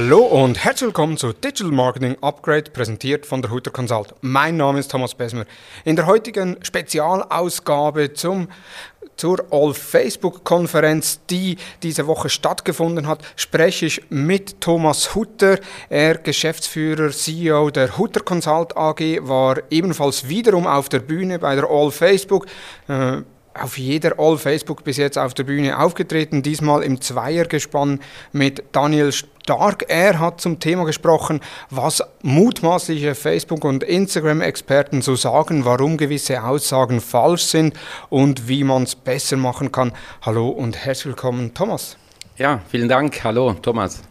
Hallo und herzlich willkommen zu Digital Marketing Upgrade, präsentiert von der Hutter Consult. Mein Name ist Thomas Besmer. In der heutigen Spezialausgabe zum zur All-Facebook-Konferenz, die diese Woche stattgefunden hat, spreche ich mit Thomas Hutter. Er, Geschäftsführer, CEO der Hutter Consult AG, war ebenfalls wiederum auf der Bühne bei der All-Facebook. Äh, auf jeder All Facebook bis jetzt auf der Bühne aufgetreten, diesmal im Zweiergespann mit Daniel Stark. Er hat zum Thema gesprochen, was mutmaßliche Facebook- und Instagram-Experten so sagen, warum gewisse Aussagen falsch sind und wie man es besser machen kann. Hallo und herzlich willkommen, Thomas. Ja, vielen Dank. Hallo, Thomas.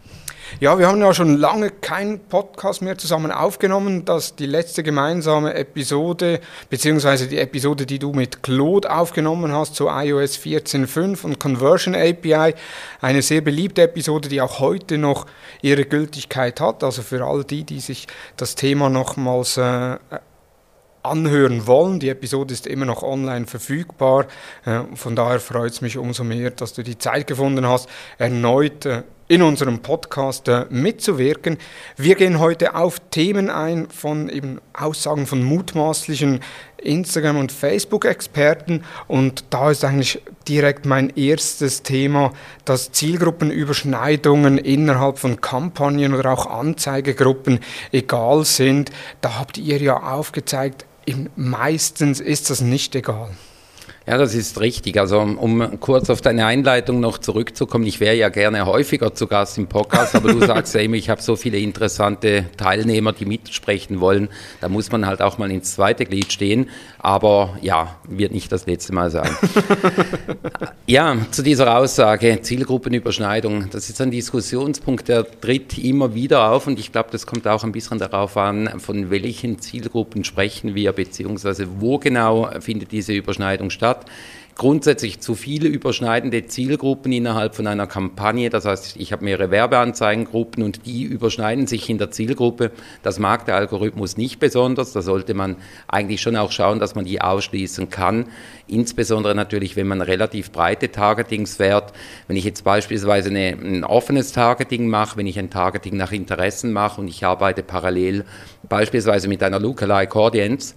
Ja, wir haben ja schon lange keinen Podcast mehr zusammen aufgenommen. Das die letzte gemeinsame Episode, beziehungsweise die Episode, die du mit Claude aufgenommen hast zu iOS 14.5 und Conversion API. Eine sehr beliebte Episode, die auch heute noch ihre Gültigkeit hat. Also für all die, die sich das Thema nochmals äh, anhören wollen. Die Episode ist immer noch online verfügbar. Äh, von daher freut es mich umso mehr, dass du die Zeit gefunden hast, erneut äh, in unserem Podcast äh, mitzuwirken. Wir gehen heute auf Themen ein von eben Aussagen von mutmaßlichen Instagram- und Facebook-Experten und da ist eigentlich direkt mein erstes Thema, dass Zielgruppenüberschneidungen innerhalb von Kampagnen oder auch Anzeigegruppen egal sind. Da habt ihr ja aufgezeigt, meistens ist das nicht egal. Ja, das ist richtig. Also um kurz auf deine Einleitung noch zurückzukommen, ich wäre ja gerne häufiger zu Gast im Podcast, aber du sagst ja immer, ich habe so viele interessante Teilnehmer, die mitsprechen wollen. Da muss man halt auch mal ins zweite Glied stehen. Aber ja, wird nicht das letzte Mal sein. ja, zu dieser Aussage, Zielgruppenüberschneidung, das ist ein Diskussionspunkt, der tritt immer wieder auf und ich glaube, das kommt auch ein bisschen darauf an, von welchen Zielgruppen sprechen wir, beziehungsweise wo genau findet diese Überschneidung statt hat grundsätzlich zu viele überschneidende Zielgruppen innerhalb von einer Kampagne. Das heißt, ich habe mehrere Werbeanzeigengruppen und die überschneiden sich in der Zielgruppe. Das mag der Algorithmus nicht besonders. Da sollte man eigentlich schon auch schauen, dass man die ausschließen kann. Insbesondere natürlich, wenn man relativ breite Targetings fährt. Wenn ich jetzt beispielsweise eine, ein offenes Targeting mache, wenn ich ein Targeting nach Interessen mache und ich arbeite parallel beispielsweise mit einer Lookalike Audience,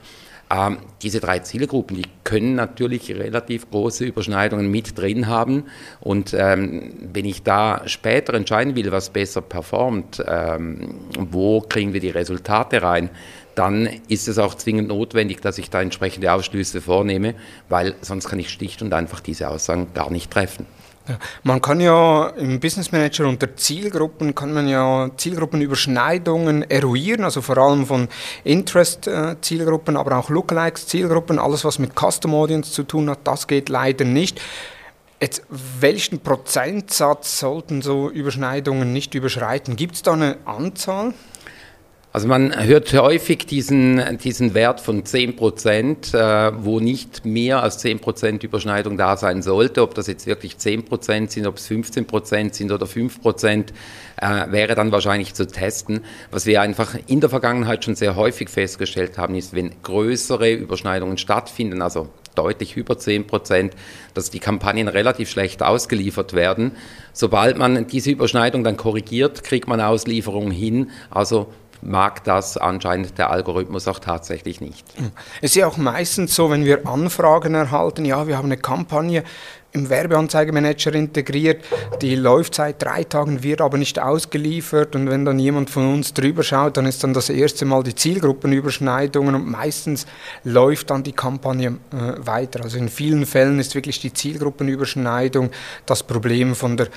ähm, diese drei Zielgruppen, die können natürlich relativ große Überschneidungen mit drin haben. Und ähm, wenn ich da später entscheiden will, was besser performt, ähm, wo kriegen wir die Resultate rein, dann ist es auch zwingend notwendig, dass ich da entsprechende Ausschlüsse vornehme, weil sonst kann ich schlicht und einfach diese Aussagen gar nicht treffen. Man kann ja im Business Manager unter Zielgruppen kann man ja Zielgruppenüberschneidungen eruieren, also vor allem von Interest-Zielgruppen, aber auch Lookalikes-Zielgruppen, alles was mit Custom Audience zu tun hat, das geht leider nicht. Jetzt, welchen Prozentsatz sollten so Überschneidungen nicht überschreiten? Gibt es da eine Anzahl? Also man hört häufig diesen, diesen Wert von 10 Prozent, äh, wo nicht mehr als 10 Prozent Überschneidung da sein sollte. Ob das jetzt wirklich 10 Prozent sind, ob es 15 Prozent sind oder 5 Prozent, äh, wäre dann wahrscheinlich zu testen. Was wir einfach in der Vergangenheit schon sehr häufig festgestellt haben, ist, wenn größere Überschneidungen stattfinden, also deutlich über 10 Prozent, dass die Kampagnen relativ schlecht ausgeliefert werden. Sobald man diese Überschneidung dann korrigiert, kriegt man Auslieferungen hin. Also mag das anscheinend der Algorithmus auch tatsächlich nicht. Es ist ja auch meistens so, wenn wir Anfragen erhalten, ja, wir haben eine Kampagne im Werbeanzeigemanager integriert, die läuft seit drei Tagen, wird aber nicht ausgeliefert und wenn dann jemand von uns drüber schaut, dann ist dann das erste Mal die Zielgruppenüberschneidungen und meistens läuft dann die Kampagne äh, weiter. Also in vielen Fällen ist wirklich die Zielgruppenüberschneidung das Problem von der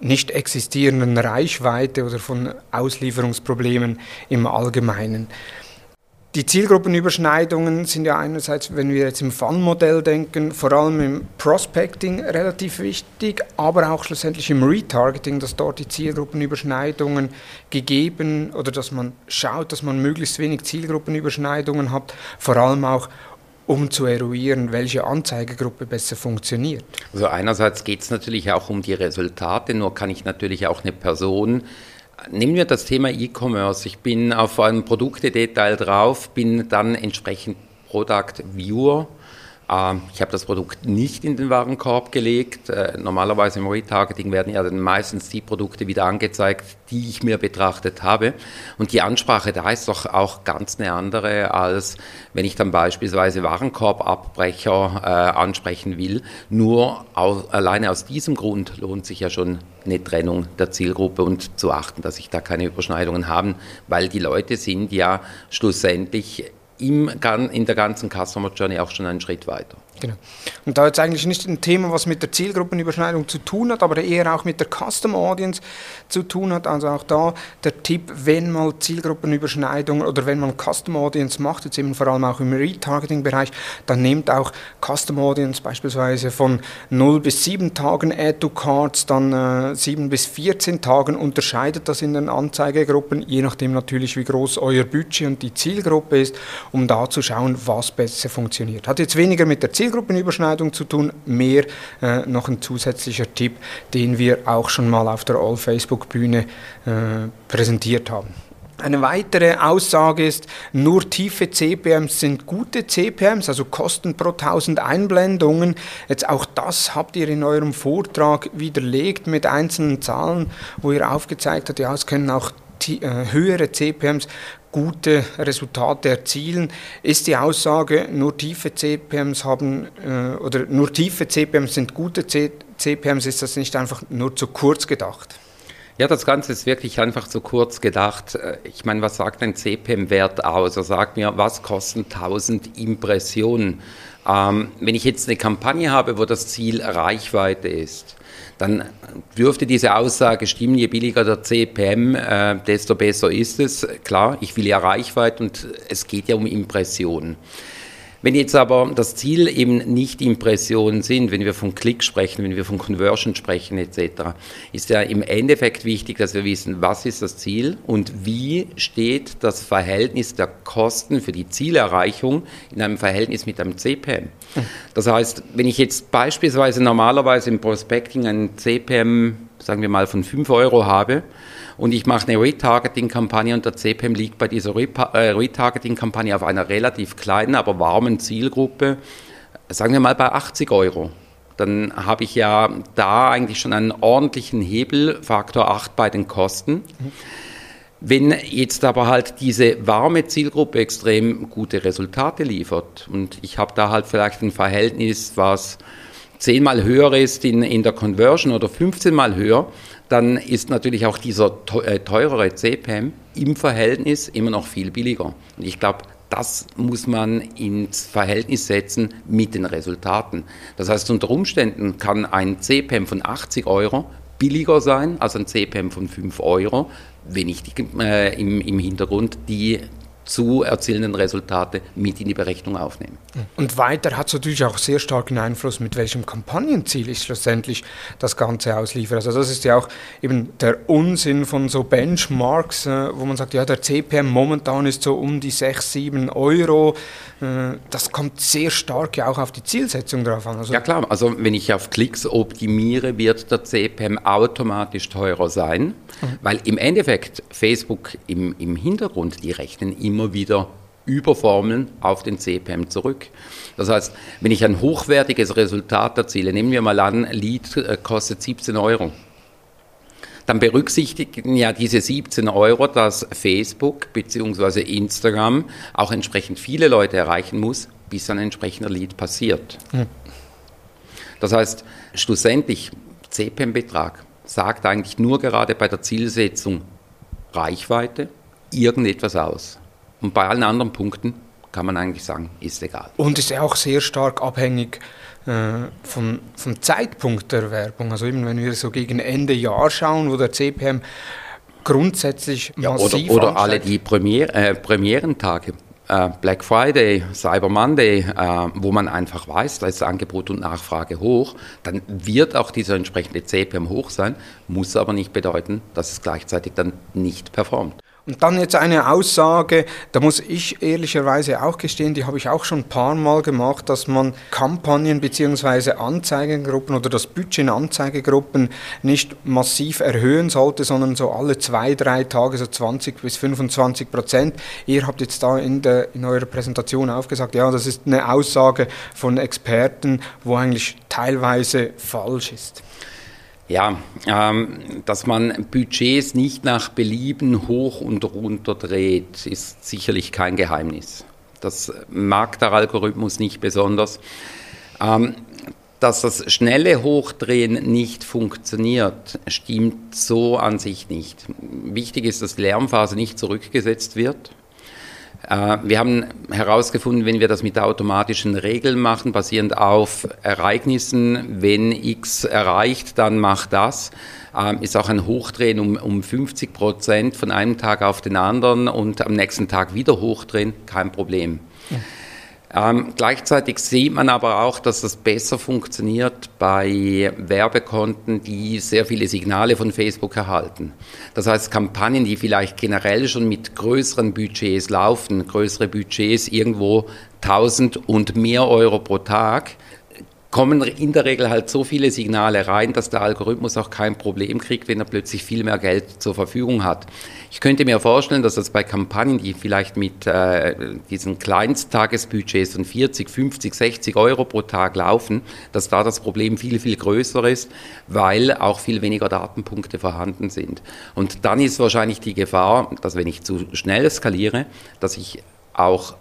nicht existierenden Reichweite oder von Auslieferungsproblemen im Allgemeinen. Die Zielgruppenüberschneidungen sind ja einerseits, wenn wir jetzt im Fun-Modell denken, vor allem im Prospecting relativ wichtig, aber auch schlussendlich im Retargeting, dass dort die Zielgruppenüberschneidungen gegeben oder dass man schaut, dass man möglichst wenig Zielgruppenüberschneidungen hat, vor allem auch um zu eruieren, welche Anzeigegruppe besser funktioniert? Also einerseits geht es natürlich auch um die Resultate, nur kann ich natürlich auch eine Person Nehmen wir das Thema E-Commerce. Ich bin auf einem Produktedetail drauf, bin dann entsprechend Product Viewer ich habe das Produkt nicht in den Warenkorb gelegt. Äh, normalerweise im Retargeting werden ja dann meistens die Produkte wieder angezeigt, die ich mir betrachtet habe. Und die Ansprache da ist doch auch ganz eine andere, als wenn ich dann beispielsweise Warenkorbabbrecher äh, ansprechen will. Nur aus, alleine aus diesem Grund lohnt sich ja schon eine Trennung der Zielgruppe und zu achten, dass sich da keine Überschneidungen haben, weil die Leute sind ja schlussendlich im, in der ganzen Customer Journey auch schon einen Schritt weiter. Genau. Und da jetzt eigentlich nicht ein Thema, was mit der Zielgruppenüberschneidung zu tun hat, aber eher auch mit der Custom Audience zu tun hat. Also auch da der Tipp, wenn mal Zielgruppenüberschneidung oder wenn man Custom Audience macht, jetzt eben vor allem auch im Retargeting-Bereich, dann nehmt auch Custom Audience beispielsweise von 0 bis 7 Tagen Add to Cards, dann äh, 7 bis 14 Tagen, unterscheidet das in den Anzeigegruppen, je nachdem natürlich, wie groß euer Budget und die Zielgruppe ist, um da zu schauen, was besser funktioniert. Hat jetzt weniger mit der Zielgruppe Zielgruppenüberschneidung zu tun, mehr äh, noch ein zusätzlicher Tipp, den wir auch schon mal auf der All-Facebook-Bühne äh, präsentiert haben. Eine weitere Aussage ist, nur tiefe CPMs sind gute CPMs, also Kosten pro 1000 Einblendungen. Jetzt auch das habt ihr in eurem Vortrag widerlegt mit einzelnen Zahlen, wo ihr aufgezeigt habt, ja, es können auch äh, höhere CPMs gute Resultate erzielen, ist die Aussage, nur tiefe CPMs haben äh, oder nur tiefe CPMs sind gute C CPMs, ist das nicht einfach nur zu kurz gedacht? Ja, das Ganze ist wirklich einfach zu kurz gedacht. Äh, ich meine, was sagt ein CPM-Wert aus? Er sagt mir, was kosten 1000 Impressionen? Ähm, wenn ich jetzt eine Kampagne habe, wo das Ziel Reichweite ist, dann dürfte diese Aussage stimmen, je billiger der CPM, äh, desto besser ist es. Klar, ich will ja Reichweite und es geht ja um Impressionen. Wenn jetzt aber das Ziel eben nicht Impressionen sind, wenn wir von Klick sprechen, wenn wir von Conversion sprechen etc., ist ja im Endeffekt wichtig, dass wir wissen, was ist das Ziel und wie steht das Verhältnis der Kosten für die Zielerreichung in einem Verhältnis mit einem CPM. Das heißt, wenn ich jetzt beispielsweise normalerweise im Prospecting einen CPM, sagen wir mal, von 5 Euro habe, und ich mache eine Retargeting-Kampagne und der CPM liegt bei dieser äh, Retargeting-Kampagne auf einer relativ kleinen, aber warmen Zielgruppe, sagen wir mal bei 80 Euro. Dann habe ich ja da eigentlich schon einen ordentlichen Hebel, Faktor 8 bei den Kosten. Wenn jetzt aber halt diese warme Zielgruppe extrem gute Resultate liefert und ich habe da halt vielleicht ein Verhältnis, was zehnmal höher ist in, in der Conversion oder 15 mal höher, dann ist natürlich auch dieser äh, teurere CPM im Verhältnis immer noch viel billiger. Und ich glaube, das muss man ins Verhältnis setzen mit den Resultaten. Das heißt, unter Umständen kann ein CPM von 80 Euro billiger sein als ein CPM von 5 Euro, wenn ich die, äh, im, im Hintergrund die zu erzielenden Resultate mit in die Berechnung aufnehmen. Und weiter hat es natürlich auch sehr starken Einfluss, mit welchem Kampagnenziel ich schlussendlich das Ganze ausliefere. Also das ist ja auch eben der Unsinn von so Benchmarks, äh, wo man sagt, ja, der CPM momentan ist so um die 6, 7 Euro. Äh, das kommt sehr stark ja auch auf die Zielsetzung drauf an. Also ja klar, also wenn ich auf Klicks optimiere, wird der CPM automatisch teurer sein, mhm. weil im Endeffekt Facebook im, im Hintergrund, die rechnen immer immer wieder überformeln auf den CPM zurück. Das heißt, wenn ich ein hochwertiges Resultat erziele, nehmen wir mal an, Lead äh, kostet 17 Euro, dann berücksichtigen ja diese 17 Euro, dass Facebook bzw. Instagram auch entsprechend viele Leute erreichen muss, bis ein entsprechender Lead passiert. Das heißt, schlussendlich, CPM-Betrag sagt eigentlich nur gerade bei der Zielsetzung Reichweite irgendetwas aus. Und bei allen anderen Punkten kann man eigentlich sagen, ist egal. Und ist auch sehr stark abhängig äh, vom, vom Zeitpunkt der Werbung. Also eben wenn wir so gegen Ende Jahr schauen, wo der CPM grundsätzlich ja, massiv Oder, oder alle die Premier, äh, Premierentage. Äh, Black Friday, Cyber Monday, äh, wo man einfach weiß, da ist Angebot und Nachfrage hoch, dann wird auch dieser entsprechende CPM hoch sein, muss aber nicht bedeuten, dass es gleichzeitig dann nicht performt. Und dann jetzt eine Aussage, da muss ich ehrlicherweise auch gestehen, die habe ich auch schon ein paar Mal gemacht, dass man Kampagnen bzw. Anzeigengruppen oder das Budget in Anzeigegruppen nicht massiv erhöhen sollte, sondern so alle zwei, drei Tage so 20 bis 25 Prozent. Ihr habt jetzt da in, der, in eurer Präsentation aufgesagt, ja, das ist eine Aussage von Experten, wo eigentlich teilweise falsch ist. Ja, ähm, dass man Budgets nicht nach Belieben hoch und runter dreht, ist sicherlich kein Geheimnis. Das mag der Algorithmus nicht besonders. Ähm, dass das schnelle Hochdrehen nicht funktioniert, stimmt so an sich nicht. Wichtig ist, dass die Lärmphase nicht zurückgesetzt wird. Äh, wir haben herausgefunden, wenn wir das mit automatischen Regeln machen, basierend auf Ereignissen, wenn X erreicht, dann macht das, ähm, ist auch ein Hochdrehen um, um 50 Prozent von einem Tag auf den anderen und am nächsten Tag wieder hochdrehen, kein Problem. Ja. Ähm, gleichzeitig sieht man aber auch, dass das besser funktioniert bei Werbekonten, die sehr viele Signale von Facebook erhalten. Das heißt, Kampagnen, die vielleicht generell schon mit größeren Budgets laufen, größere Budgets irgendwo 1000 und mehr Euro pro Tag, kommen in der Regel halt so viele Signale rein, dass der Algorithmus auch kein Problem kriegt, wenn er plötzlich viel mehr Geld zur Verfügung hat. Ich könnte mir vorstellen, dass das bei Kampagnen, die vielleicht mit äh, diesen Kleinsttagesbudgets von 40, 50, 60 Euro pro Tag laufen, dass da das Problem viel, viel größer ist, weil auch viel weniger Datenpunkte vorhanden sind. Und dann ist wahrscheinlich die Gefahr, dass wenn ich zu schnell skaliere, dass ich auch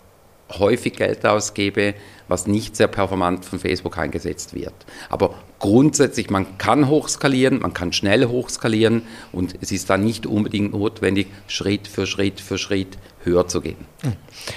häufig Geld ausgebe, was nicht sehr performant von Facebook eingesetzt wird. Aber grundsätzlich, man kann hochskalieren, man kann schnell hochskalieren und es ist dann nicht unbedingt notwendig, Schritt für Schritt für Schritt höher zu gehen.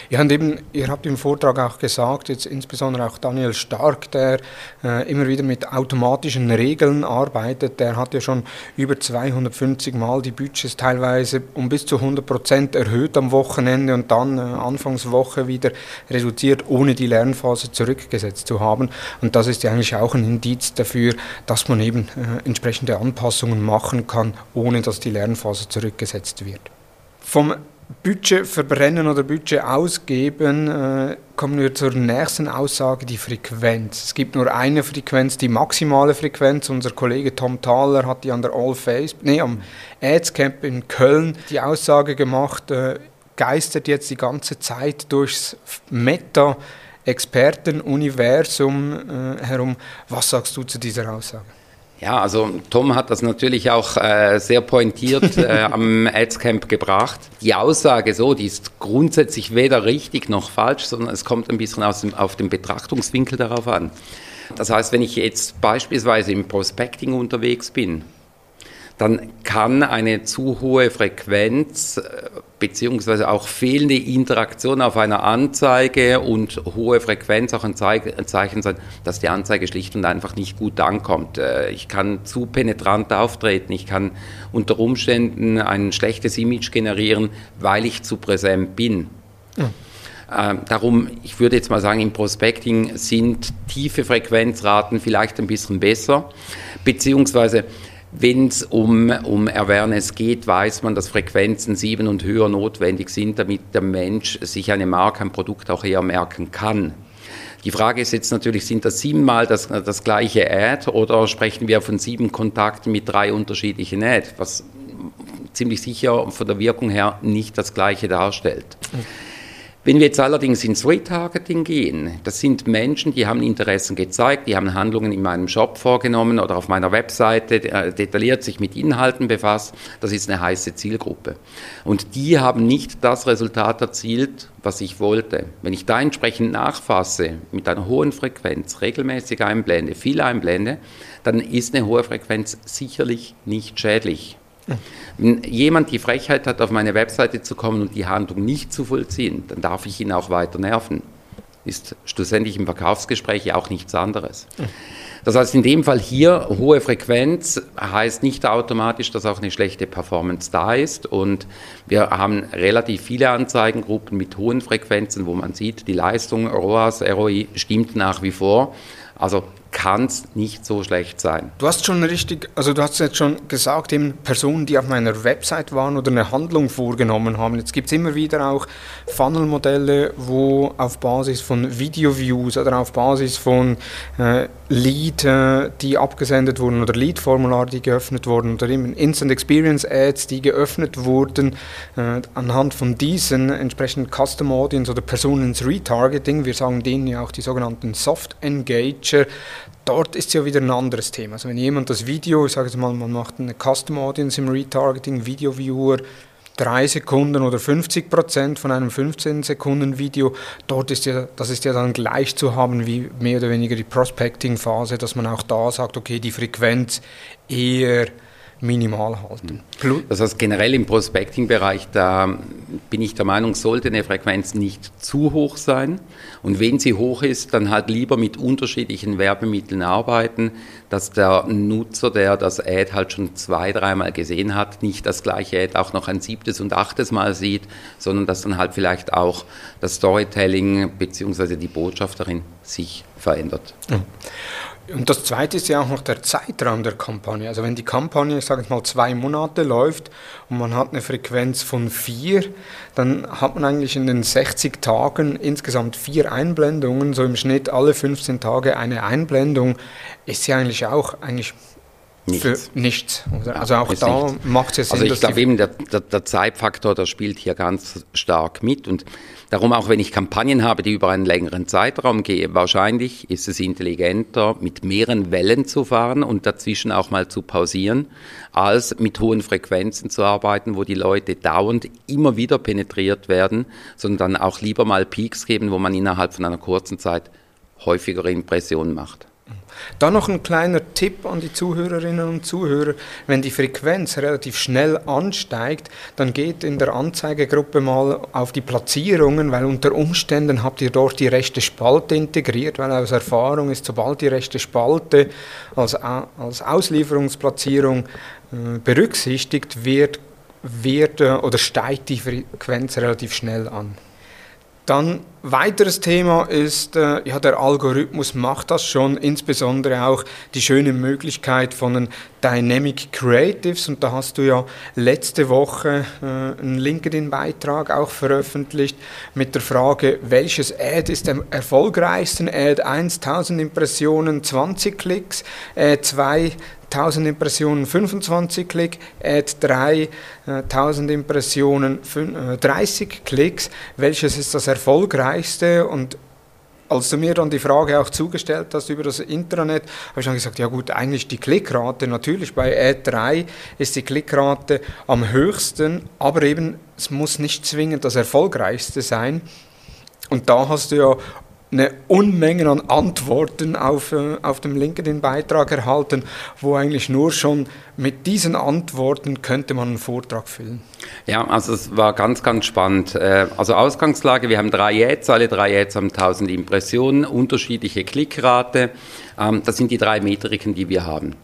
Ja, und eben, ihr habt im Vortrag auch gesagt, jetzt insbesondere auch Daniel Stark, der äh, immer wieder mit automatischen Regeln arbeitet, der hat ja schon über 250 Mal die Budgets teilweise um bis zu 100 Prozent erhöht am Wochenende und dann äh, Anfangswoche wieder reduziert, ohne die Lernphase zurückgesetzt zu haben. Und das ist ja eigentlich auch ein Indiz dafür, dass man eben äh, entsprechende Anpassungen machen kann, ohne dass die Lernphase zurückgesetzt wird. Vom Budget verbrennen oder Budget ausgeben, äh, kommen wir zur nächsten Aussage, die Frequenz. Es gibt nur eine Frequenz, die maximale Frequenz. Unser Kollege Tom Thaler hat die an der All Face, nee, am Ads Camp in Köln die Aussage gemacht, äh, geistert jetzt die ganze Zeit durchs Meta Expertenuniversum äh, herum. Was sagst du zu dieser Aussage? Ja, also Tom hat das natürlich auch äh, sehr pointiert äh, am Adscamp gebracht. Die Aussage so, die ist grundsätzlich weder richtig noch falsch, sondern es kommt ein bisschen aus dem, auf den Betrachtungswinkel darauf an. Das heißt, wenn ich jetzt beispielsweise im Prospecting unterwegs bin, dann kann eine zu hohe Frequenz äh, beziehungsweise auch fehlende Interaktion auf einer Anzeige und hohe Frequenz auch ein Zeichen sein, dass die Anzeige schlicht und einfach nicht gut ankommt. Äh, ich kann zu penetrant auftreten, ich kann unter Umständen ein schlechtes Image generieren, weil ich zu präsent bin. Ja. Darum, ich würde jetzt mal sagen, im Prospecting sind tiefe Frequenzraten vielleicht ein bisschen besser, beziehungsweise wenn es um, um Awareness geht, weiß man, dass Frequenzen sieben und höher notwendig sind, damit der Mensch sich eine Marke, ein Produkt auch eher merken kann. Die Frage ist jetzt natürlich, sind das siebenmal das, das gleiche Ad oder sprechen wir von sieben Kontakten mit drei unterschiedlichen Ad, was ziemlich sicher von der Wirkung her nicht das gleiche darstellt. Okay. Wenn wir jetzt allerdings ins Retargeting gehen, das sind Menschen, die haben Interessen gezeigt, die haben Handlungen in meinem Shop vorgenommen oder auf meiner Webseite äh, detailliert sich mit Inhalten befasst, das ist eine heiße Zielgruppe. Und die haben nicht das Resultat erzielt, was ich wollte. Wenn ich da entsprechend nachfasse, mit einer hohen Frequenz, regelmäßig einblende, viel einblende, dann ist eine hohe Frequenz sicherlich nicht schädlich. Wenn jemand die Frechheit hat, auf meine Webseite zu kommen und die Handlung nicht zu vollziehen, dann darf ich ihn auch weiter nerven. Ist schlussendlich im Verkaufsgespräch auch nichts anderes. Das heißt, in dem Fall hier hohe Frequenz heißt nicht automatisch, dass auch eine schlechte Performance da ist. Und wir haben relativ viele Anzeigengruppen mit hohen Frequenzen, wo man sieht, die Leistung ROAS, ROI stimmt nach wie vor. Also kann es nicht so schlecht sein. Du hast schon richtig, also du hast jetzt schon gesagt, eben Personen, die auf meiner Website waren oder eine Handlung vorgenommen haben. Jetzt gibt es immer wieder auch Funnel-Modelle, wo auf Basis von Video-Views oder auf Basis von äh, Lead, äh, die abgesendet wurden oder Lead-Formulare, die geöffnet wurden oder eben Instant Experience Ads, die geöffnet wurden, äh, anhand von diesen entsprechenden Custom Audience oder Personen ins Retargeting, wir sagen denen ja auch die sogenannten Soft Engager, dort ist ja wieder ein anderes Thema. Also wenn jemand das Video, ich sage jetzt mal, man macht eine Custom Audience im Retargeting, Video Viewer, drei Sekunden oder 50 Prozent von einem 15 Sekunden Video, dort ist ja, das ist ja dann gleich zu haben wie mehr oder weniger die Prospecting Phase, dass man auch da sagt, okay, die Frequenz eher minimal halten. Das heißt, generell im Prospecting-Bereich, da bin ich der Meinung, sollte eine Frequenz nicht zu hoch sein. Und wenn sie hoch ist, dann halt lieber mit unterschiedlichen Werbemitteln arbeiten, dass der Nutzer, der das Ad halt schon zwei, dreimal gesehen hat, nicht das gleiche Ad auch noch ein siebtes und achtes Mal sieht, sondern dass dann halt vielleicht auch das Storytelling bzw. die Botschaft darin sich verändert. Und das Zweite ist ja auch noch der Zeitraum der Kampagne. Also wenn die Kampagne, ich sage mal, zwei Monate läuft und man hat eine Frequenz von vier, dann hat man eigentlich in den 60 Tagen insgesamt vier Einblendungen, so im Schnitt alle 15 Tage eine Einblendung, ist ja eigentlich auch eigentlich Nichts. Für nichts. Also auch da nichts. macht es ja Sinn. Also ich glaube eben, der, der, der, Zeitfaktor, der spielt hier ganz stark mit. Und darum auch, wenn ich Kampagnen habe, die über einen längeren Zeitraum gehen, wahrscheinlich ist es intelligenter, mit mehreren Wellen zu fahren und dazwischen auch mal zu pausieren, als mit hohen Frequenzen zu arbeiten, wo die Leute dauernd immer wieder penetriert werden, sondern auch lieber mal Peaks geben, wo man innerhalb von einer kurzen Zeit häufigere Impressionen macht. Dann noch ein kleiner Tipp an die Zuhörerinnen und Zuhörer. Wenn die Frequenz relativ schnell ansteigt, dann geht in der Anzeigegruppe mal auf die Platzierungen, weil unter Umständen habt ihr dort die rechte Spalte integriert, weil aus Erfahrung ist, sobald die rechte Spalte als, als Auslieferungsplatzierung äh, berücksichtigt wird, wird äh, oder steigt die Frequenz relativ schnell an. Dann weiteres Thema ist, äh, ja, der Algorithmus macht das schon, insbesondere auch die schöne Möglichkeit von den Dynamic Creatives. Und da hast du ja letzte Woche äh, einen LinkedIn-Beitrag auch veröffentlicht mit der Frage, welches Ad ist am erfolgreichsten? Ad 1000 Impressionen, 20 Klicks, Ad 2 1000 Impressionen 25 Klick, Ad 3 1000 Impressionen 30 Klicks. Welches ist das erfolgreichste? Und als du mir dann die Frage auch zugestellt hast über das Intranet, habe ich dann gesagt, ja gut, eigentlich die Klickrate, natürlich bei Ad 3 ist die Klickrate am höchsten, aber eben es muss nicht zwingend das erfolgreichste sein. Und da hast du ja eine Unmenge an Antworten auf, äh, auf dem LinkedIn-Beitrag erhalten, wo eigentlich nur schon mit diesen Antworten könnte man einen Vortrag füllen. Ja, also es war ganz, ganz spannend. Äh, also Ausgangslage, wir haben drei Ads, alle drei Ads haben 1000 Impressionen, unterschiedliche Klickrate. Ähm, das sind die drei Metriken, die wir haben.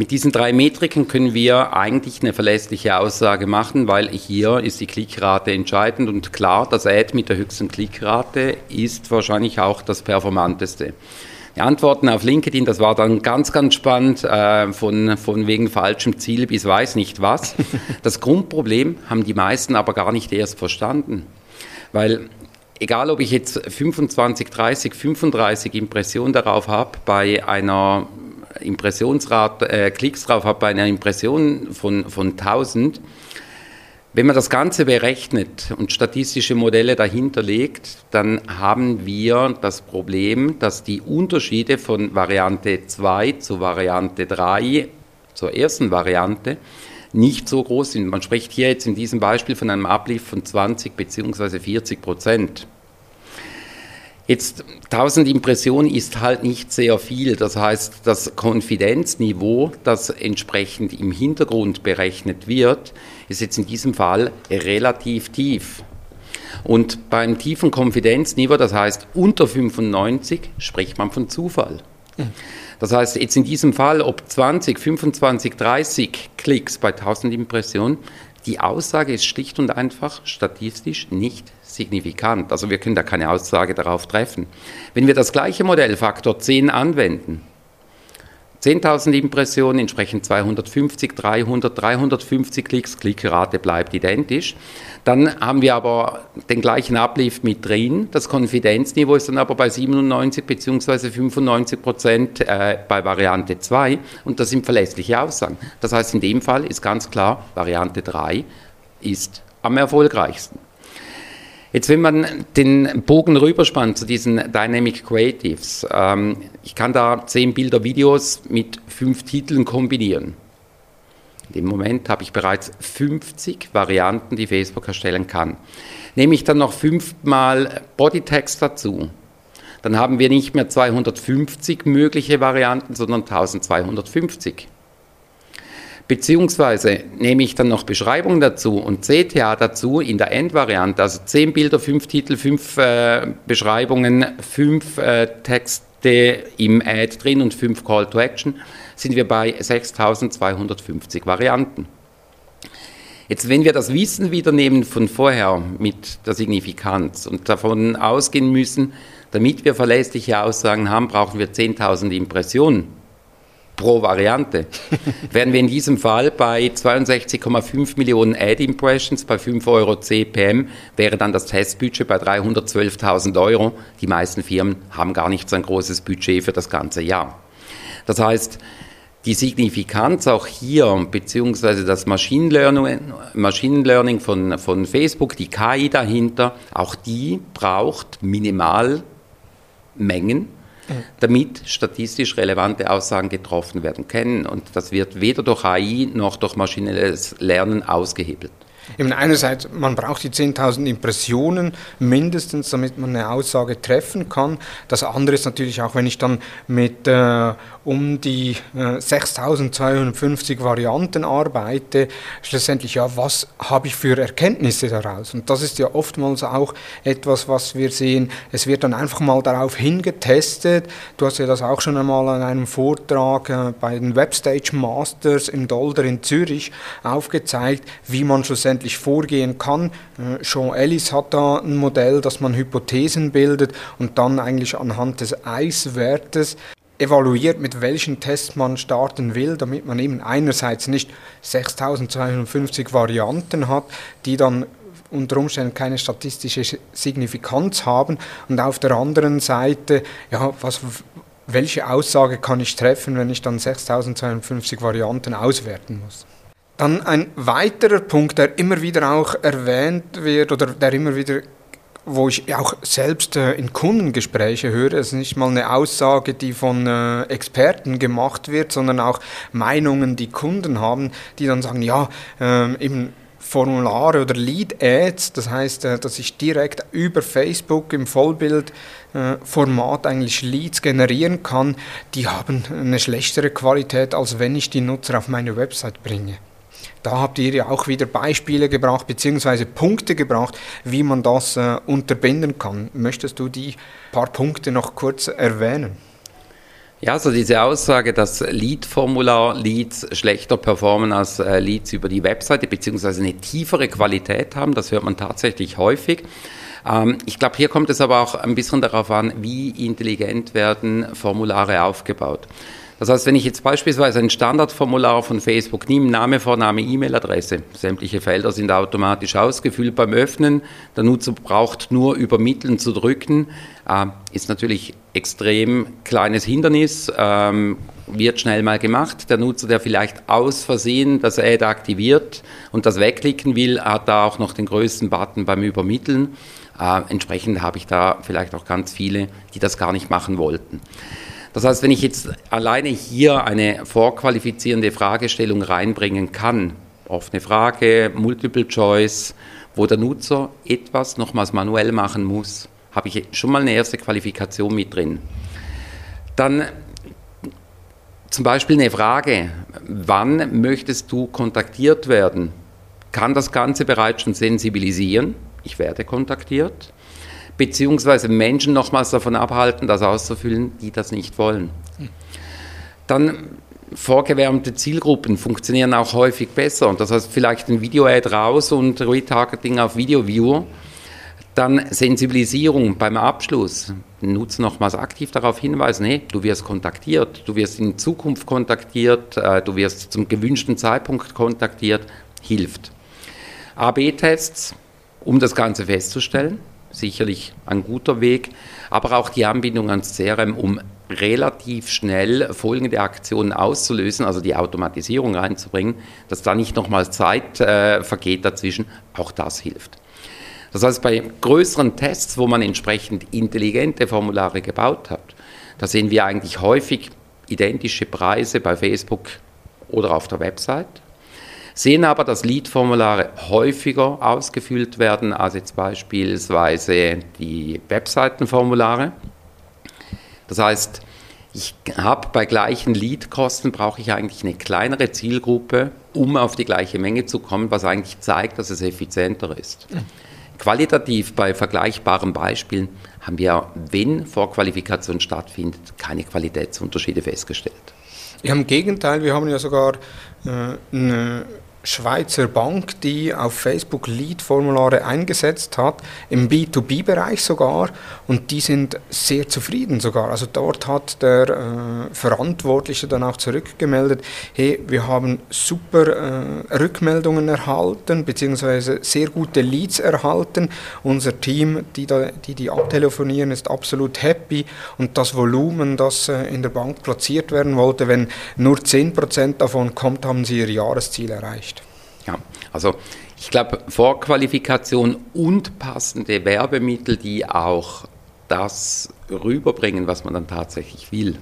Mit diesen drei Metriken können wir eigentlich eine verlässliche Aussage machen, weil hier ist die Klickrate entscheidend und klar, das Ad mit der höchsten Klickrate ist wahrscheinlich auch das performanteste. Die Antworten auf LinkedIn, das war dann ganz, ganz spannend, äh, von, von wegen falschem Ziel bis weiß nicht was. Das Grundproblem haben die meisten aber gar nicht erst verstanden, weil egal ob ich jetzt 25, 30, 35 Impressionen darauf habe, bei einer Impressionsrate, äh, Klicks drauf habe bei einer Impression von, von 1000, wenn man das Ganze berechnet und statistische Modelle dahinter legt, dann haben wir das Problem, dass die Unterschiede von Variante 2 zu Variante 3, zur ersten Variante, nicht so groß sind. Man spricht hier jetzt in diesem Beispiel von einem Uplift von 20 bzw. 40 Prozent. Jetzt 1000 Impressionen ist halt nicht sehr viel. Das heißt, das Konfidenzniveau, das entsprechend im Hintergrund berechnet wird, ist jetzt in diesem Fall relativ tief. Und beim tiefen Konfidenzniveau, das heißt unter 95, spricht man von Zufall. Das heißt, jetzt in diesem Fall, ob 20, 25, 30 Klicks bei 1000 Impressionen, die Aussage ist schlicht und einfach statistisch nicht signifikant. Also wir können da keine Aussage darauf treffen. Wenn wir das gleiche Modell Faktor 10 anwenden, 10.000 Impressionen entsprechen 250, 300, 350 Klicks, Klickrate bleibt identisch. Dann haben wir aber den gleichen Ablief mit drin. Das Konfidenzniveau ist dann aber bei 97 bzw. 95 Prozent äh, bei Variante 2 und das sind verlässliche Aussagen. Das heißt, in dem Fall ist ganz klar, Variante 3 ist am erfolgreichsten. Jetzt, wenn man den Bogen rüberspannt zu diesen Dynamic Creatives, ähm, ich kann da zehn Bilder, Videos mit fünf Titeln kombinieren. In dem Moment habe ich bereits 50 Varianten, die Facebook erstellen kann. Nehme ich dann noch fünfmal Bodytext dazu, dann haben wir nicht mehr 250 mögliche Varianten, sondern 1250. Beziehungsweise nehme ich dann noch Beschreibung dazu und CTA dazu in der Endvariante, also 10 Bilder, 5 Titel, 5 äh, Beschreibungen, 5 äh, Texte im Ad drin und 5 Call to Action, sind wir bei 6250 Varianten. Jetzt, wenn wir das Wissen wieder nehmen von vorher mit der Signifikanz und davon ausgehen müssen, damit wir verlässliche Aussagen haben, brauchen wir 10.000 Impressionen pro Variante. Wären wir in diesem Fall bei 62,5 Millionen Ad-Impressions bei 5 Euro CPM, wäre dann das Testbudget bei 312.000 Euro. Die meisten Firmen haben gar nicht so ein großes Budget für das ganze Jahr. Das heißt, die Signifikanz auch hier, beziehungsweise das Machine Learning, Machine Learning von, von Facebook, die KI dahinter, auch die braucht Minimalmengen damit statistisch relevante Aussagen getroffen werden können. Und das wird weder durch AI noch durch maschinelles Lernen ausgehebelt. Eben einerseits, man braucht die 10.000 Impressionen mindestens, damit man eine Aussage treffen kann. Das andere ist natürlich auch, wenn ich dann mit äh, um die äh, 6250 Varianten arbeite, schlussendlich ja, was habe ich für Erkenntnisse daraus? Und das ist ja oftmals auch etwas, was wir sehen. Es wird dann einfach mal darauf hingetestet. Du hast ja das auch schon einmal an einem Vortrag äh, bei den Webstage Masters im Dolder in Zürich aufgezeigt, wie man schlussendlich vorgehen kann. Äh, Sean Ellis hat da ein Modell, dass man Hypothesen bildet und dann eigentlich anhand des Eiswertes evaluiert, mit welchen Tests man starten will, damit man eben einerseits nicht 6250 Varianten hat, die dann unter Umständen keine statistische Signifikanz haben und auf der anderen Seite, ja, was, welche Aussage kann ich treffen, wenn ich dann 6250 Varianten auswerten muss. Dann ein weiterer Punkt, der immer wieder auch erwähnt wird oder der immer wieder wo ich auch selbst äh, in Kundengespräche höre, ist nicht mal eine Aussage, die von äh, Experten gemacht wird, sondern auch Meinungen, die Kunden haben, die dann sagen, ja, äh, eben Formulare oder Lead-Ads, das heißt, äh, dass ich direkt über Facebook im Vollbildformat äh, eigentlich Leads generieren kann, die haben eine schlechtere Qualität, als wenn ich die Nutzer auf meine Website bringe. Da habt ihr ja auch wieder Beispiele gebracht, beziehungsweise Punkte gebracht, wie man das äh, unterbinden kann. Möchtest du die paar Punkte noch kurz erwähnen? Ja, also diese Aussage, dass Lead-Formular-Leads schlechter performen als äh, Leads über die Webseite, beziehungsweise eine tiefere Qualität haben, das hört man tatsächlich häufig. Ähm, ich glaube, hier kommt es aber auch ein bisschen darauf an, wie intelligent werden Formulare aufgebaut. Das heißt, wenn ich jetzt beispielsweise ein Standardformular von Facebook nehme, Name, Vorname, E-Mail-Adresse, sämtliche Felder sind automatisch ausgefüllt beim Öffnen, der Nutzer braucht nur übermitteln zu drücken, äh, ist natürlich extrem kleines Hindernis, ähm, wird schnell mal gemacht. Der Nutzer, der vielleicht aus Versehen das Ad aktiviert und das wegklicken will, hat da auch noch den größten Button beim Übermitteln. Äh, entsprechend habe ich da vielleicht auch ganz viele, die das gar nicht machen wollten. Das heißt, wenn ich jetzt alleine hier eine vorqualifizierende Fragestellung reinbringen kann, offene Frage, Multiple Choice, wo der Nutzer etwas nochmals manuell machen muss, habe ich schon mal eine erste Qualifikation mit drin. Dann zum Beispiel eine Frage, wann möchtest du kontaktiert werden? Kann das Ganze bereits schon sensibilisieren? Ich werde kontaktiert beziehungsweise Menschen nochmals davon abhalten, das auszufüllen, die das nicht wollen. Dann vorgewärmte Zielgruppen funktionieren auch häufig besser. Und das heißt vielleicht ein Video-Ad raus und Retargeting auf Video-Viewer. Dann Sensibilisierung beim Abschluss. Nutzer nochmals aktiv darauf hinweisen, hey, du wirst kontaktiert, du wirst in Zukunft kontaktiert, äh, du wirst zum gewünschten Zeitpunkt kontaktiert, hilft. AB-Tests, um das Ganze festzustellen, sicherlich ein guter Weg, aber auch die Anbindung ans CRM, um relativ schnell folgende Aktionen auszulösen, also die Automatisierung reinzubringen, dass da nicht nochmal Zeit äh, vergeht dazwischen, auch das hilft. Das heißt, bei größeren Tests, wo man entsprechend intelligente Formulare gebaut hat, da sehen wir eigentlich häufig identische Preise bei Facebook oder auf der Website, sehen aber, dass Lead-Formulare häufiger ausgefüllt werden als jetzt beispielsweise die Webseitenformulare. Das heißt, ich habe bei gleichen Lead-Kosten brauche ich eigentlich eine kleinere Zielgruppe, um auf die gleiche Menge zu kommen, was eigentlich zeigt, dass es effizienter ist. Qualitativ bei vergleichbaren Beispielen haben wir, wenn Vorqualifikation stattfindet, keine Qualitätsunterschiede festgestellt. Ja, im Gegenteil, wir haben ja sogar äh, eine Schweizer Bank, die auf Facebook Lead-Formulare eingesetzt hat, im B2B-Bereich sogar, und die sind sehr zufrieden sogar. Also dort hat der äh, Verantwortliche dann auch zurückgemeldet, hey, wir haben super äh, Rückmeldungen erhalten, beziehungsweise sehr gute Leads erhalten. Unser Team, die da, die, die abtelefonieren, ist absolut happy und das Volumen, das äh, in der Bank platziert werden wollte, wenn nur 10% davon kommt, haben sie ihr Jahresziel erreicht. Ja, also ich glaube, Vorqualifikation und passende Werbemittel, die auch das rüberbringen, was man dann tatsächlich will,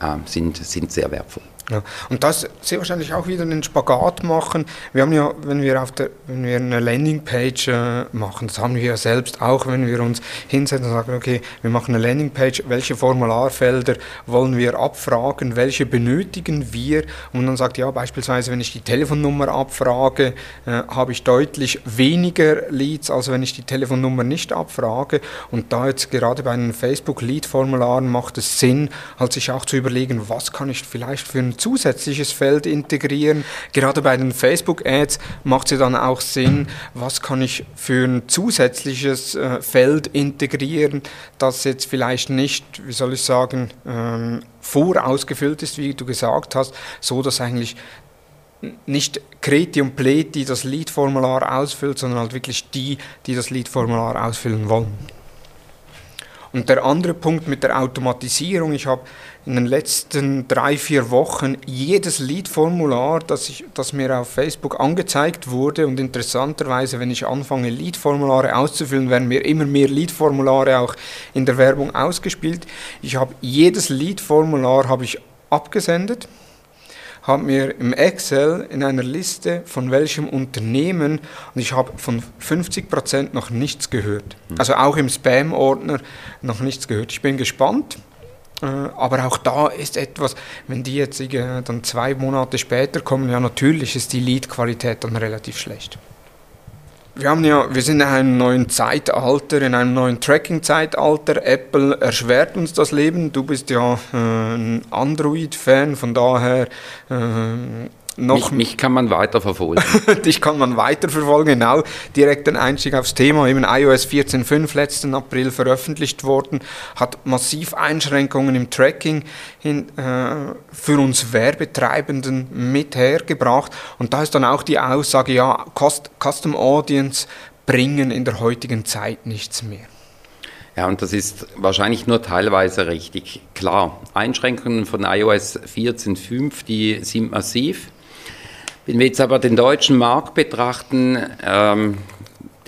äh, sind, sind sehr wertvoll. Ja. Und das sehr wahrscheinlich auch wieder einen Spagat machen. Wir haben ja, wenn wir auf der, wenn wir eine Landingpage äh, machen, das haben wir ja selbst auch, wenn wir uns hinsetzen und sagen, okay, wir machen eine Landingpage, welche Formularfelder wollen wir abfragen, welche benötigen wir? Und dann sagt ja beispielsweise, wenn ich die Telefonnummer abfrage, äh, habe ich deutlich weniger Leads, als wenn ich die Telefonnummer nicht abfrage. Und da jetzt gerade bei den Facebook-Lead-Formularen macht es Sinn, halt sich auch zu überlegen, was kann ich vielleicht für ein zusätzliches Feld integrieren. Gerade bei den Facebook-Ads macht es dann auch Sinn, was kann ich für ein zusätzliches äh, Feld integrieren, das jetzt vielleicht nicht, wie soll ich sagen, ähm, vorausgefüllt ist, wie du gesagt hast, so dass eigentlich nicht Kreti und Pleti das Lead-Formular ausfüllt, sondern halt wirklich die, die das Lead-Formular ausfüllen wollen. Und der andere Punkt mit der Automatisierung, ich habe in den letzten drei, vier Wochen jedes Lead-Formular, das, das mir auf Facebook angezeigt wurde und interessanterweise, wenn ich anfange, Lead-Formulare auszufüllen, werden mir immer mehr Lead-Formulare auch in der Werbung ausgespielt. Ich habe jedes Lead-Formular habe ich abgesendet habe mir im Excel in einer Liste von welchem Unternehmen und ich habe von 50% noch nichts gehört. Hm. Also auch im Spam-Ordner noch nichts gehört. Ich bin gespannt. Äh, aber auch da ist etwas, wenn die jetzt dann zwei Monate später kommen, ja natürlich ist die Lead-Qualität dann relativ schlecht. Wir, haben ja, wir sind in einem neuen Zeitalter, in einem neuen Tracking-Zeitalter. Apple erschwert uns das Leben. Du bist ja äh, ein Android-Fan, von daher äh, noch. Mich, mich, kann man weiterverfolgen. Dich kann man weiterverfolgen, genau. Direkt ein Einstieg aufs Thema. Eben iOS 14.5 letzten April veröffentlicht worden, hat massiv Einschränkungen im Tracking hin, äh, für uns Werbetreibenden mit hergebracht. Und da ist dann auch die Aussage, ja, Custom Audience bringen in der heutigen Zeit nichts mehr. Ja, und das ist wahrscheinlich nur teilweise richtig. Klar, Einschränkungen von iOS 14.5, die sind massiv. Wenn wir jetzt aber den deutschen Markt betrachten, ähm,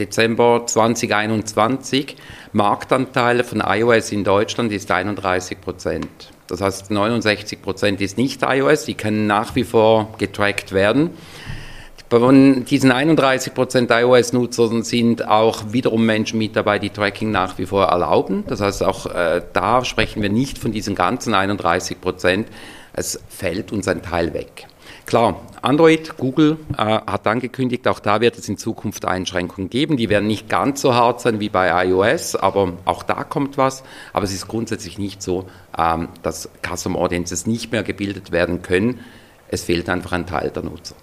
Dezember 2021, Marktanteil von iOS in Deutschland ist 31 Prozent. Das heißt, 69 Prozent ist nicht iOS, die können nach wie vor getrackt werden. Von diesen 31 Prozent iOS-Nutzern sind auch wiederum Menschen mit dabei, die Tracking nach wie vor erlauben. Das heißt, auch äh, da sprechen wir nicht von diesen ganzen 31 Prozent. Es fällt uns ein Teil weg. Klar, Android, Google äh, hat angekündigt, auch da wird es in Zukunft Einschränkungen geben. Die werden nicht ganz so hart sein wie bei iOS, aber auch da kommt was. Aber es ist grundsätzlich nicht so, ähm, dass Custom Audiences nicht mehr gebildet werden können. Es fehlt einfach ein Teil der Nutzer.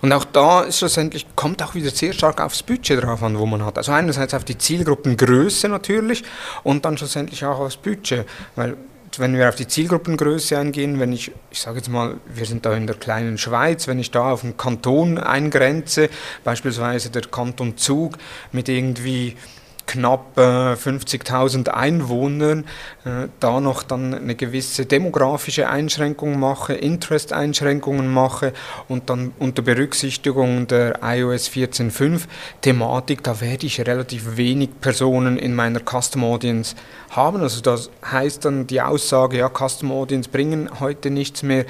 Und auch da ist schlussendlich, kommt auch wieder sehr stark aufs Budget drauf an, wo man hat. Also einerseits auf die Zielgruppengröße natürlich und dann schlussendlich auch aufs Budget. Weil wenn wir auf die Zielgruppengröße eingehen, wenn ich, ich sage jetzt mal, wir sind da in der kleinen Schweiz, wenn ich da auf einen Kanton eingrenze, beispielsweise der Kanton Zug mit irgendwie knapp äh, 50.000 Einwohnern äh, da noch dann eine gewisse demografische Einschränkung mache, Interest-Einschränkungen mache und dann unter Berücksichtigung der iOS 14.5 Thematik, da werde ich relativ wenig Personen in meiner Custom Audience haben. Also das heißt dann die Aussage, ja, Custom Audience bringen heute nichts mehr,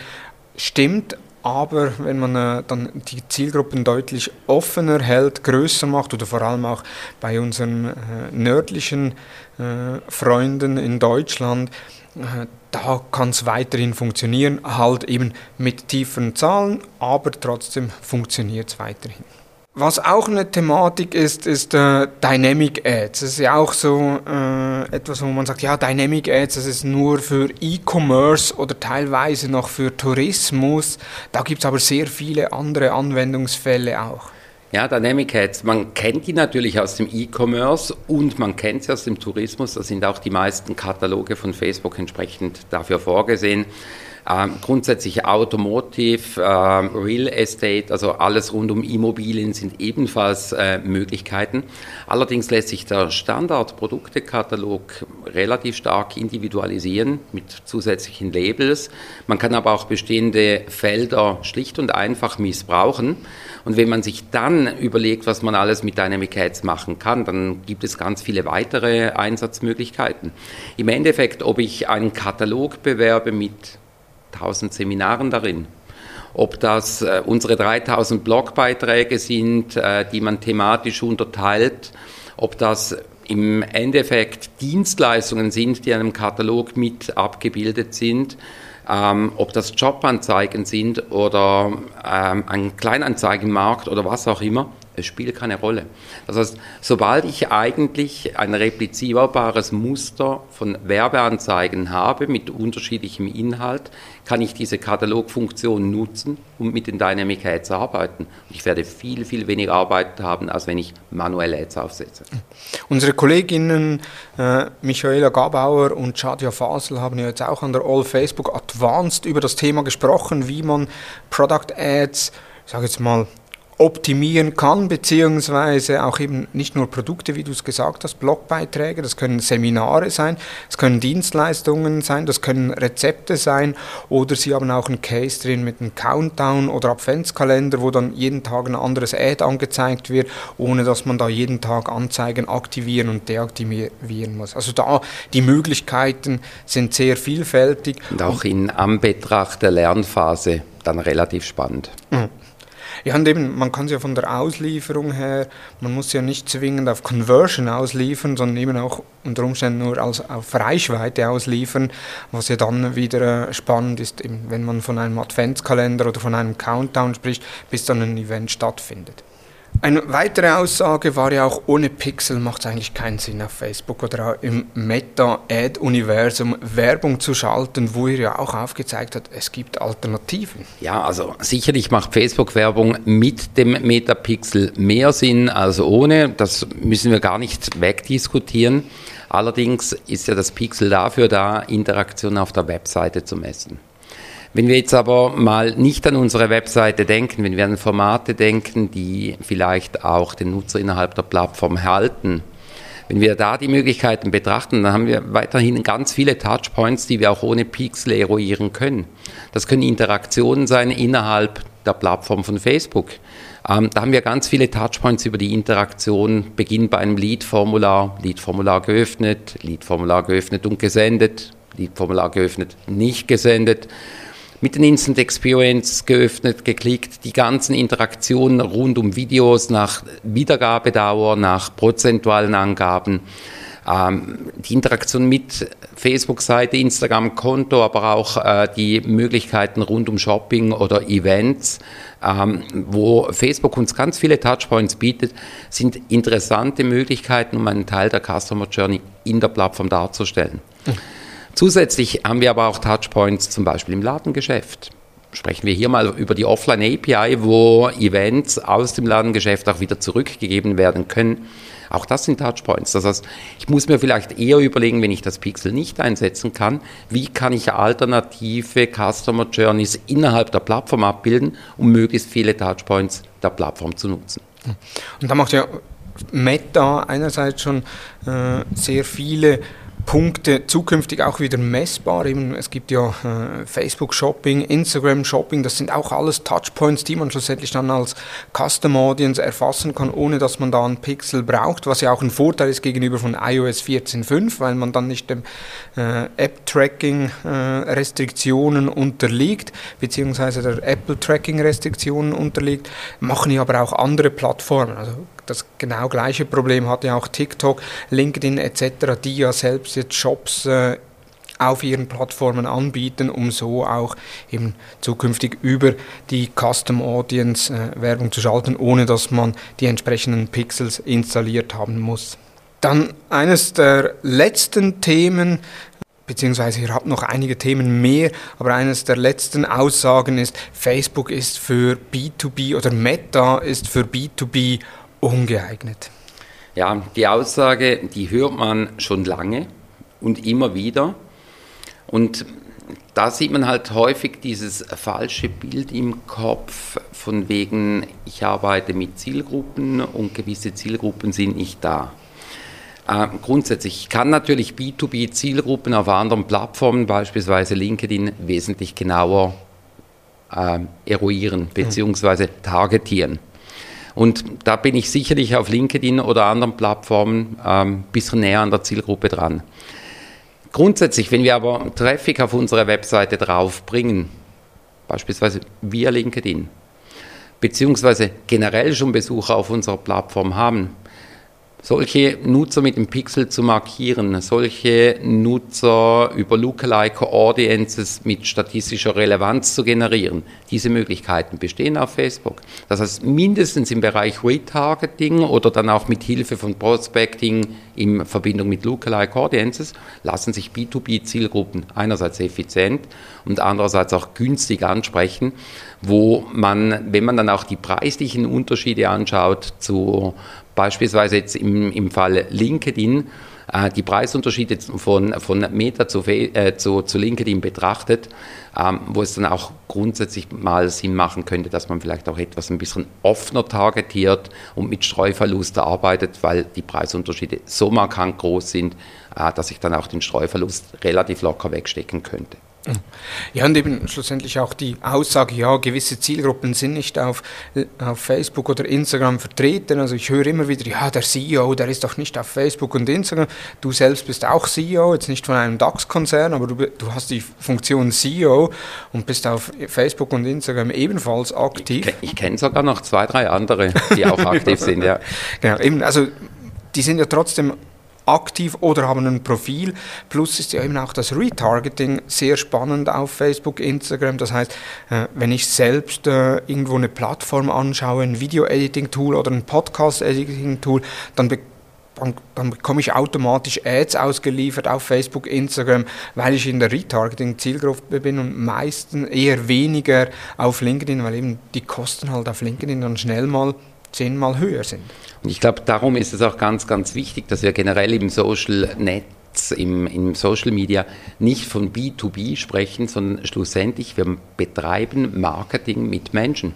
stimmt, aber wenn man äh, dann die Zielgruppen deutlich offener hält, größer macht oder vor allem auch bei unseren äh, nördlichen äh, Freunden in Deutschland, äh, da kann es weiterhin funktionieren, halt eben mit tieferen Zahlen, aber trotzdem funktioniert es weiterhin. Was auch eine Thematik ist, ist äh, Dynamic Ads. Das ist ja auch so äh, etwas, wo man sagt, ja, Dynamic Ads, das ist nur für E-Commerce oder teilweise noch für Tourismus. Da gibt es aber sehr viele andere Anwendungsfälle auch. Ja, Dynamic Ads, man kennt die natürlich aus dem E-Commerce und man kennt sie aus dem Tourismus. Da sind auch die meisten Kataloge von Facebook entsprechend dafür vorgesehen. Ähm, grundsätzlich Automotive, äh, Real Estate, also alles rund um Immobilien sind ebenfalls äh, Möglichkeiten. Allerdings lässt sich der Standardproduktekatalog relativ stark individualisieren mit zusätzlichen Labels. Man kann aber auch bestehende Felder schlicht und einfach missbrauchen. Und wenn man sich dann überlegt, was man alles mit Dynamic Ads machen kann, dann gibt es ganz viele weitere Einsatzmöglichkeiten. Im Endeffekt, ob ich einen Katalog bewerbe mit 1000 Seminaren darin. Ob das äh, unsere 3000 Blogbeiträge sind, äh, die man thematisch unterteilt, ob das im Endeffekt Dienstleistungen sind, die in einem Katalog mit abgebildet sind, ähm, ob das Jobanzeigen sind oder ähm, ein Kleinanzeigenmarkt oder was auch immer. Es spielt keine Rolle. Das heißt, sobald ich eigentlich ein replizierbares Muster von Werbeanzeigen habe mit unterschiedlichem Inhalt, kann ich diese Katalogfunktion nutzen, um mit den Dynamic Ads arbeiten. Und ich werde viel, viel weniger Arbeit haben, als wenn ich manuelle Ads aufsetze. Unsere Kolleginnen äh, Michaela Gabauer und Shadia Fasel haben ja jetzt auch an der All Facebook Advanced über das Thema gesprochen, wie man Product Ads, ich sage jetzt mal, optimieren kann, beziehungsweise auch eben nicht nur Produkte, wie du es gesagt hast, Blogbeiträge, das können Seminare sein, das können Dienstleistungen sein, das können Rezepte sein oder sie haben auch einen Case drin mit einem Countdown oder Adventskalender, wo dann jeden Tag ein anderes Ad angezeigt wird, ohne dass man da jeden Tag Anzeigen aktivieren und deaktivieren muss. Also da die Möglichkeiten sind sehr vielfältig. Und auch in Anbetracht der Lernphase dann relativ spannend. Mhm. Ja, und eben, man kann es ja von der Auslieferung her, man muss ja nicht zwingend auf Conversion ausliefern, sondern eben auch unter Umständen nur als, auf Reichweite ausliefern, was ja dann wieder äh, spannend ist, eben, wenn man von einem Adventskalender oder von einem Countdown spricht, bis dann ein Event stattfindet. Eine weitere Aussage war ja auch, ohne Pixel macht es eigentlich keinen Sinn auf Facebook oder im Meta-Ad-Universum Werbung zu schalten, wo ihr ja auch aufgezeigt habt, es gibt Alternativen. Ja, also sicherlich macht Facebook-Werbung mit dem Metapixel mehr Sinn als ohne. Das müssen wir gar nicht wegdiskutieren. Allerdings ist ja das Pixel dafür da, Interaktion auf der Webseite zu messen. Wenn wir jetzt aber mal nicht an unsere Webseite denken, wenn wir an Formate denken, die vielleicht auch den Nutzer innerhalb der Plattform halten, wenn wir da die Möglichkeiten betrachten, dann haben wir weiterhin ganz viele Touchpoints, die wir auch ohne Pixel eruieren können. Das können Interaktionen sein innerhalb der Plattform von Facebook. Ähm, da haben wir ganz viele Touchpoints über die Interaktion. Beginn bei einem Lead-Formular, Lead-Formular geöffnet, Lead-Formular geöffnet und gesendet, Lead-Formular geöffnet, nicht gesendet mit den Instant Experience geöffnet, geklickt, die ganzen Interaktionen rund um Videos nach Wiedergabedauer, nach prozentualen Angaben, ähm, die Interaktion mit Facebook-Seite, Instagram-Konto, aber auch äh, die Möglichkeiten rund um Shopping oder Events, ähm, wo Facebook uns ganz viele Touchpoints bietet, sind interessante Möglichkeiten, um einen Teil der Customer Journey in der Plattform darzustellen. Mhm. Zusätzlich haben wir aber auch Touchpoints zum Beispiel im Ladengeschäft. sprechen wir hier mal über die Offline API, wo Events aus dem Ladengeschäft auch wieder zurückgegeben werden können. Auch das sind Touchpoints. Das heißt, ich muss mir vielleicht eher überlegen, wenn ich das Pixel nicht einsetzen kann, wie kann ich alternative Customer Journeys innerhalb der Plattform abbilden, um möglichst viele Touchpoints der Plattform zu nutzen. Und da macht ja Meta einerseits schon äh, sehr viele Punkte zukünftig auch wieder messbar. Eben, es gibt ja äh, Facebook Shopping, Instagram Shopping, das sind auch alles Touchpoints, die man schlussendlich dann als Custom Audience erfassen kann, ohne dass man da einen Pixel braucht, was ja auch ein Vorteil ist gegenüber von iOS 14.5, weil man dann nicht dem äh, App-Tracking äh, unterliegt, beziehungsweise der Apple-Tracking Restriktionen unterliegt, machen ja aber auch andere Plattformen. Also das genau gleiche Problem hat ja auch TikTok, LinkedIn etc., die ja selbst jetzt Shops äh, auf ihren Plattformen anbieten, um so auch eben zukünftig über die Custom Audience äh, Werbung zu schalten, ohne dass man die entsprechenden Pixels installiert haben muss. Dann eines der letzten Themen, beziehungsweise ihr habt noch einige Themen mehr, aber eines der letzten Aussagen ist, Facebook ist für B2B oder Meta ist für B2B ungeeignet? Ja, die Aussage, die hört man schon lange und immer wieder. Und da sieht man halt häufig dieses falsche Bild im Kopf von wegen, ich arbeite mit Zielgruppen und gewisse Zielgruppen sind nicht da. Äh, grundsätzlich ich kann natürlich B2B-Zielgruppen auf anderen Plattformen, beispielsweise LinkedIn, wesentlich genauer äh, eruieren bzw. targetieren. Und da bin ich sicherlich auf LinkedIn oder anderen Plattformen ein ähm, bisschen näher an der Zielgruppe dran. Grundsätzlich, wenn wir aber Traffic auf unsere Webseite draufbringen, beispielsweise via LinkedIn, beziehungsweise generell schon Besucher auf unserer Plattform haben, solche Nutzer mit dem Pixel zu markieren, solche Nutzer über Lookalike Audiences mit statistischer Relevanz zu generieren. Diese Möglichkeiten bestehen auf Facebook. Das heißt, mindestens im Bereich Retargeting oder dann auch mit Hilfe von Prospecting in Verbindung mit Lookalike Audiences lassen sich B2B-Zielgruppen einerseits effizient und andererseits auch günstig ansprechen, wo man, wenn man dann auch die preislichen Unterschiede anschaut zu beispielsweise jetzt im, im Fall LinkedIn äh, die Preisunterschiede von, von Meta zu, äh, zu, zu LinkedIn betrachtet, ähm, wo es dann auch grundsätzlich mal Sinn machen könnte, dass man vielleicht auch etwas ein bisschen offener targetiert und mit Streuverlust arbeitet, weil die Preisunterschiede so markant groß sind, äh, dass ich dann auch den Streuverlust relativ locker wegstecken könnte. Ja, und eben schlussendlich auch die Aussage, ja, gewisse Zielgruppen sind nicht auf, auf Facebook oder Instagram vertreten. Also ich höre immer wieder, ja, der CEO, der ist doch nicht auf Facebook und Instagram. Du selbst bist auch CEO, jetzt nicht von einem DAX-Konzern, aber du, du hast die Funktion CEO und bist auf Facebook und Instagram ebenfalls aktiv. Ich, ich kenne sogar noch zwei, drei andere, die auch aktiv sind, ja. Genau, eben, also die sind ja trotzdem aktiv oder haben ein Profil. Plus ist ja eben auch das Retargeting sehr spannend auf Facebook, Instagram. Das heißt, äh, wenn ich selbst äh, irgendwo eine Plattform anschaue, ein Video-Editing-Tool oder ein Podcast-Editing-Tool, dann dann, dann, bekomme ich automatisch Ads ausgeliefert auf Facebook, Instagram, weil ich in der Retargeting-Zielgruppe bin und meistens eher weniger auf LinkedIn, weil eben die Kosten halt auf LinkedIn dann schnell mal zehnmal höher sind. Und ich glaube, darum ist es auch ganz, ganz wichtig, dass wir generell im Social Netz, im, im Social Media nicht von B2B sprechen, sondern schlussendlich, wir betreiben Marketing mit Menschen.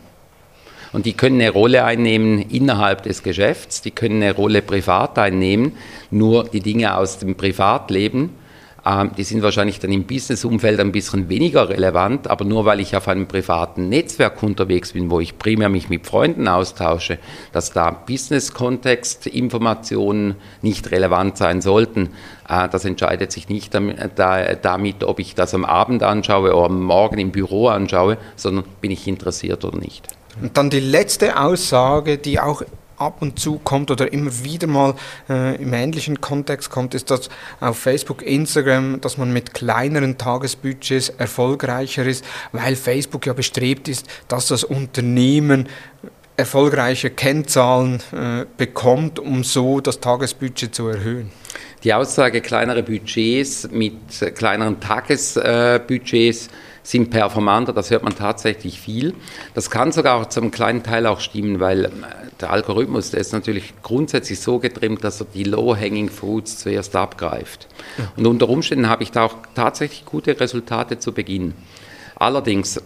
Und die können eine Rolle einnehmen innerhalb des Geschäfts, die können eine Rolle privat einnehmen, nur die Dinge aus dem Privatleben die sind wahrscheinlich dann im Business-Umfeld ein bisschen weniger relevant, aber nur weil ich auf einem privaten Netzwerk unterwegs bin, wo ich primär mich mit Freunden austausche, dass da Business-Kontext, Informationen nicht relevant sein sollten, äh, das entscheidet sich nicht damit, ob ich das am Abend anschaue oder am Morgen im Büro anschaue, sondern bin ich interessiert oder nicht. Und dann die letzte Aussage, die auch ab und zu kommt oder immer wieder mal äh, im ähnlichen Kontext kommt, ist, dass auf Facebook, Instagram, dass man mit kleineren Tagesbudgets erfolgreicher ist, weil Facebook ja bestrebt ist, dass das Unternehmen erfolgreiche Kennzahlen äh, bekommt, um so das Tagesbudget zu erhöhen. Die Aussage kleinere Budgets mit kleineren Tagesbudgets sind performanter, das hört man tatsächlich viel. Das kann sogar zum kleinen Teil auch stimmen, weil äh, der Algorithmus, der ist natürlich grundsätzlich so getrimmt, dass er die Low-Hanging Fruits zuerst abgreift. Und unter Umständen habe ich da auch tatsächlich gute Resultate zu Beginn. Allerdings,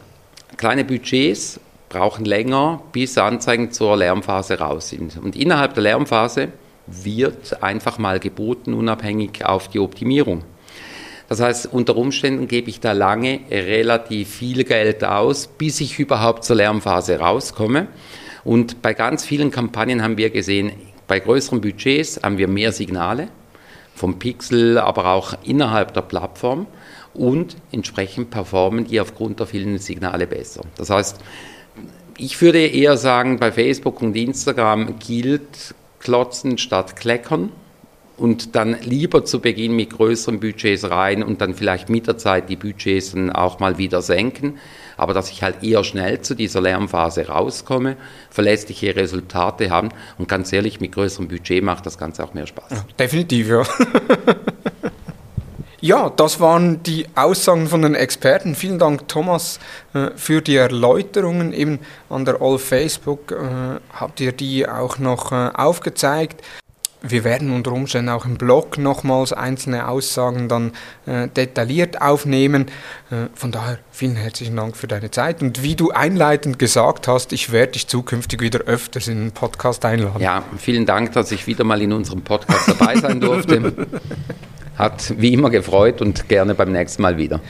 kleine Budgets brauchen länger, bis Anzeigen zur Lärmphase raus sind. Und innerhalb der Lärmphase wird einfach mal geboten, unabhängig auf die Optimierung. Das heißt, unter Umständen gebe ich da lange relativ viel Geld aus, bis ich überhaupt zur Lärmphase rauskomme. Und bei ganz vielen Kampagnen haben wir gesehen, bei größeren Budgets haben wir mehr Signale vom Pixel, aber auch innerhalb der Plattform und entsprechend performen die aufgrund der vielen Signale besser. Das heißt, ich würde eher sagen, bei Facebook und Instagram gilt klotzen statt kleckern und dann lieber zu Beginn mit größeren Budgets rein und dann vielleicht mit der Zeit die Budgets dann auch mal wieder senken. Aber dass ich halt eher schnell zu dieser Lernphase rauskomme, verlässliche Resultate haben und ganz ehrlich, mit größerem Budget macht das Ganze auch mehr Spaß. Ja, definitiv, ja. Ja, das waren die Aussagen von den Experten. Vielen Dank, Thomas, äh, für die Erläuterungen. Eben an der All Facebook äh, habt ihr die auch noch äh, aufgezeigt. Wir werden unter Umständen auch im Blog nochmals einzelne Aussagen dann äh, detailliert aufnehmen. Äh, von daher vielen herzlichen Dank für deine Zeit. Und wie du einleitend gesagt hast, ich werde dich zukünftig wieder öfters in den Podcast einladen. Ja, vielen Dank, dass ich wieder mal in unserem Podcast dabei sein durfte. Hat wie immer gefreut und gerne beim nächsten Mal wieder.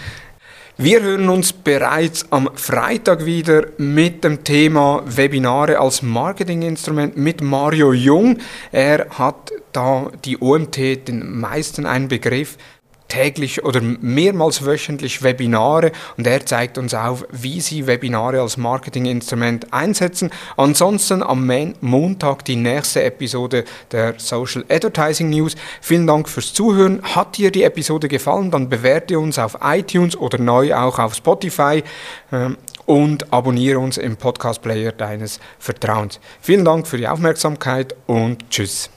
Wir hören uns bereits am Freitag wieder mit dem Thema Webinare als Marketinginstrument mit Mario Jung. Er hat da die OMT den meisten einen Begriff täglich oder mehrmals wöchentlich Webinare und er zeigt uns auf, wie Sie Webinare als Marketinginstrument einsetzen. Ansonsten am Montag die nächste Episode der Social Advertising News. Vielen Dank fürs Zuhören. Hat dir die Episode gefallen, dann bewerte uns auf iTunes oder neu auch auf Spotify ähm, und abonniere uns im Podcast Player deines Vertrauens. Vielen Dank für die Aufmerksamkeit und tschüss.